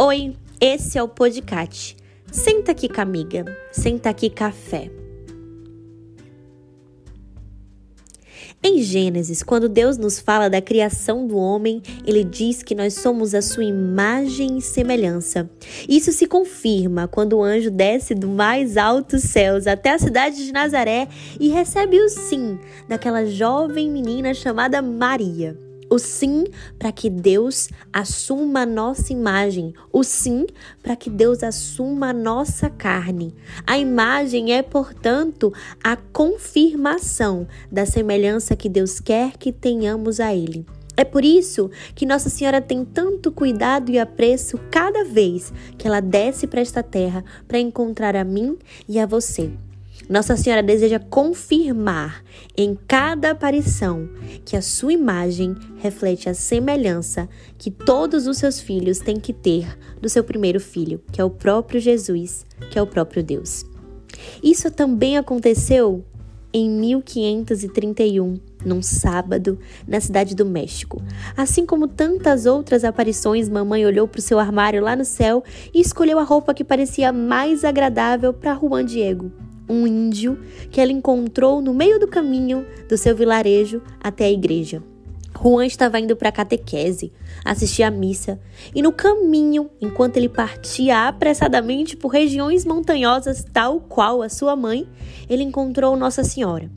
Oi, esse é o Podcast. Senta aqui com amiga, senta aqui café. Em Gênesis, quando Deus nos fala da criação do homem, ele diz que nós somos a sua imagem e semelhança. Isso se confirma quando o anjo desce do mais altos céus até a cidade de Nazaré e recebe o sim daquela jovem menina chamada Maria. O sim para que Deus assuma a nossa imagem. O sim para que Deus assuma a nossa carne. A imagem é, portanto, a confirmação da semelhança que Deus quer que tenhamos a Ele. É por isso que Nossa Senhora tem tanto cuidado e apreço cada vez que ela desce para esta terra para encontrar a mim e a você. Nossa Senhora deseja confirmar em cada aparição que a sua imagem reflete a semelhança que todos os seus filhos têm que ter do seu primeiro filho, que é o próprio Jesus, que é o próprio Deus. Isso também aconteceu em 1531, num sábado, na cidade do México. Assim como tantas outras aparições, mamãe olhou para o seu armário lá no céu e escolheu a roupa que parecia mais agradável para Juan Diego um índio que ela encontrou no meio do caminho do seu vilarejo até a igreja. Juan estava indo para a catequese, assistir à missa, e no caminho, enquanto ele partia apressadamente por regiões montanhosas, tal qual a sua mãe, ele encontrou Nossa Senhora.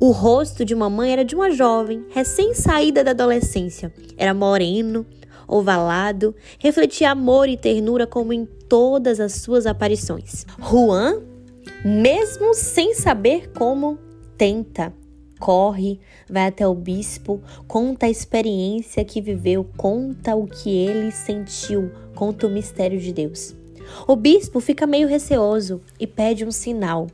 O rosto de mamãe era de uma jovem, recém-saída da adolescência. Era moreno, ovalado, refletia amor e ternura como em todas as suas aparições. Juan mesmo sem saber como, tenta, corre, vai até o bispo, conta a experiência que viveu, conta o que ele sentiu, conta o mistério de Deus. O bispo fica meio receoso e pede um sinal.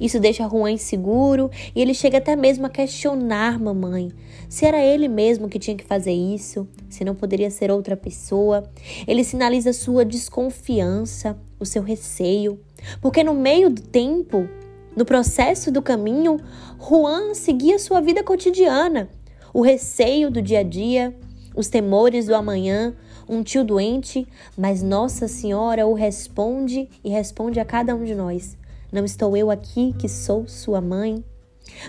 Isso deixa Juan inseguro e ele chega até mesmo a questionar mamãe se era ele mesmo que tinha que fazer isso, se não poderia ser outra pessoa. Ele sinaliza sua desconfiança, o seu receio, porque no meio do tempo, no processo do caminho, Juan seguia sua vida cotidiana, o receio do dia a dia, os temores do amanhã, um tio doente, mas Nossa Senhora o responde e responde a cada um de nós. Não estou eu aqui que sou sua mãe?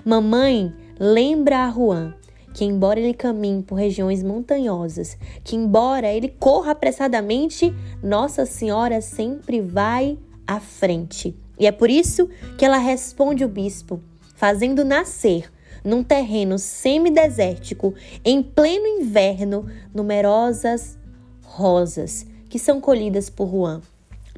Mamãe, lembra a Juan que, embora ele caminhe por regiões montanhosas, que, embora ele corra apressadamente, Nossa Senhora sempre vai à frente. E é por isso que ela responde o bispo, fazendo nascer num terreno semidesértico, em pleno inverno, numerosas rosas que são colhidas por Juan.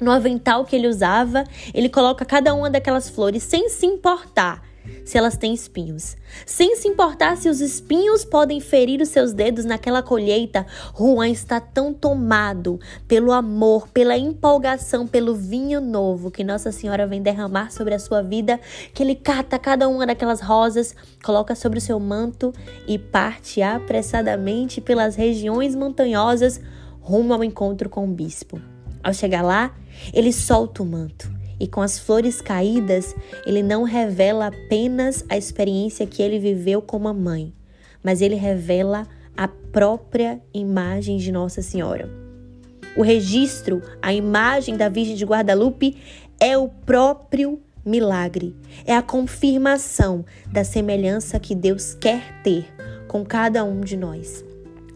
No avental que ele usava, ele coloca cada uma daquelas flores sem se importar se elas têm espinhos. Sem se importar se os espinhos podem ferir os seus dedos naquela colheita, Juan está tão tomado pelo amor, pela empolgação, pelo vinho novo que Nossa Senhora vem derramar sobre a sua vida, que ele cata cada uma daquelas rosas, coloca sobre o seu manto e parte apressadamente pelas regiões montanhosas rumo ao encontro com o bispo. Ao chegar lá, ele solta o manto e com as flores caídas, ele não revela apenas a experiência que ele viveu como mãe, mas ele revela a própria imagem de Nossa Senhora. O registro, a imagem da Virgem de Guadalupe é o próprio milagre, é a confirmação da semelhança que Deus quer ter com cada um de nós.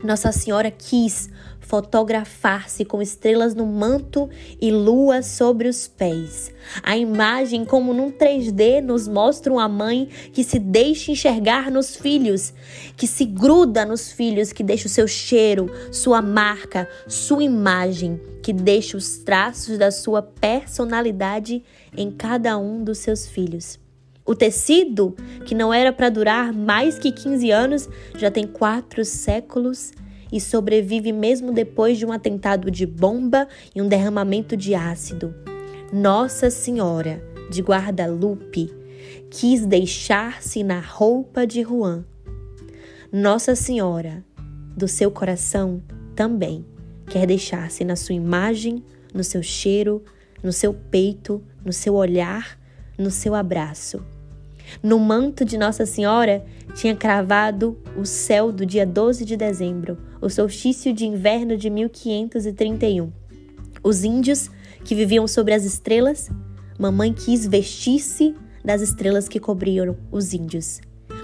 Nossa Senhora quis fotografar-se com estrelas no manto e lua sobre os pés. A imagem, como num 3D, nos mostra uma mãe que se deixa enxergar nos filhos, que se gruda nos filhos, que deixa o seu cheiro, sua marca, sua imagem, que deixa os traços da sua personalidade em cada um dos seus filhos. O tecido, que não era para durar mais que 15 anos, já tem quatro séculos e sobrevive mesmo depois de um atentado de bomba e um derramamento de ácido. Nossa Senhora de Guadalupe quis deixar-se na roupa de Juan. Nossa Senhora do seu coração também quer deixar-se na sua imagem, no seu cheiro, no seu peito, no seu olhar, no seu abraço. No manto de Nossa Senhora tinha cravado o céu do dia 12 de dezembro, o solstício de inverno de 1531. Os índios que viviam sobre as estrelas, mamãe quis vestir-se das estrelas que cobriam os índios.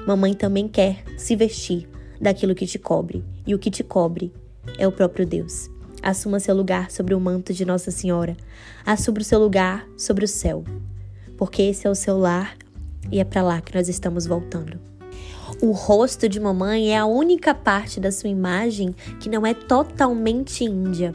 Mamãe também quer se vestir daquilo que te cobre, e o que te cobre é o próprio Deus. Assuma seu lugar sobre o manto de Nossa Senhora. Assuma o seu lugar sobre o céu, porque esse é o seu lar e é para lá que nós estamos voltando. O rosto de mamãe é a única parte da sua imagem que não é totalmente índia,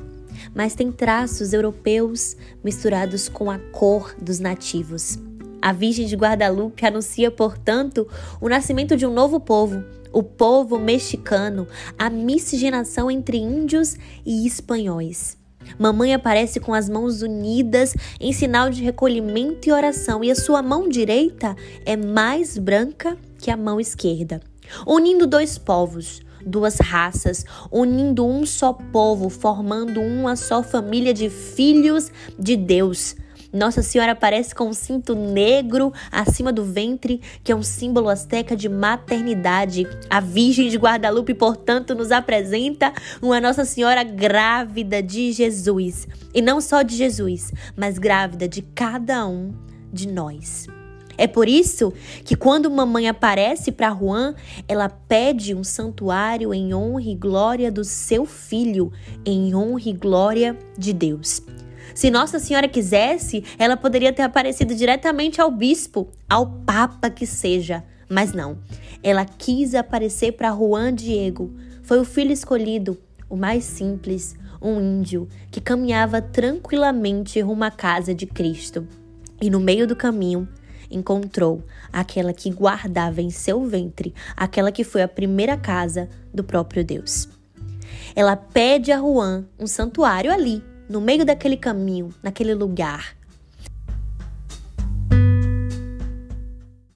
mas tem traços europeus misturados com a cor dos nativos. A Virgem de Guadalupe anuncia, portanto, o nascimento de um novo povo, o povo mexicano, a miscigenação entre índios e espanhóis. Mamãe aparece com as mãos unidas em sinal de recolhimento e oração, e a sua mão direita é mais branca que a mão esquerda, unindo dois povos, duas raças, unindo um só povo, formando uma só família de filhos de Deus. Nossa Senhora aparece com um cinto negro acima do ventre, que é um símbolo asteca de maternidade. A Virgem de Guadalupe, portanto, nos apresenta uma Nossa Senhora grávida de Jesus. E não só de Jesus, mas grávida de cada um de nós. É por isso que quando mamãe aparece para Juan, ela pede um santuário em honra e glória do seu filho, em honra e glória de Deus. Se Nossa Senhora quisesse, ela poderia ter aparecido diretamente ao bispo, ao papa que seja, mas não. Ela quis aparecer para Juan Diego. Foi o filho escolhido, o mais simples, um índio que caminhava tranquilamente rumo à casa de Cristo. E no meio do caminho, encontrou aquela que guardava em seu ventre, aquela que foi a primeira casa do próprio Deus. Ela pede a Juan um santuário ali, no meio daquele caminho, naquele lugar.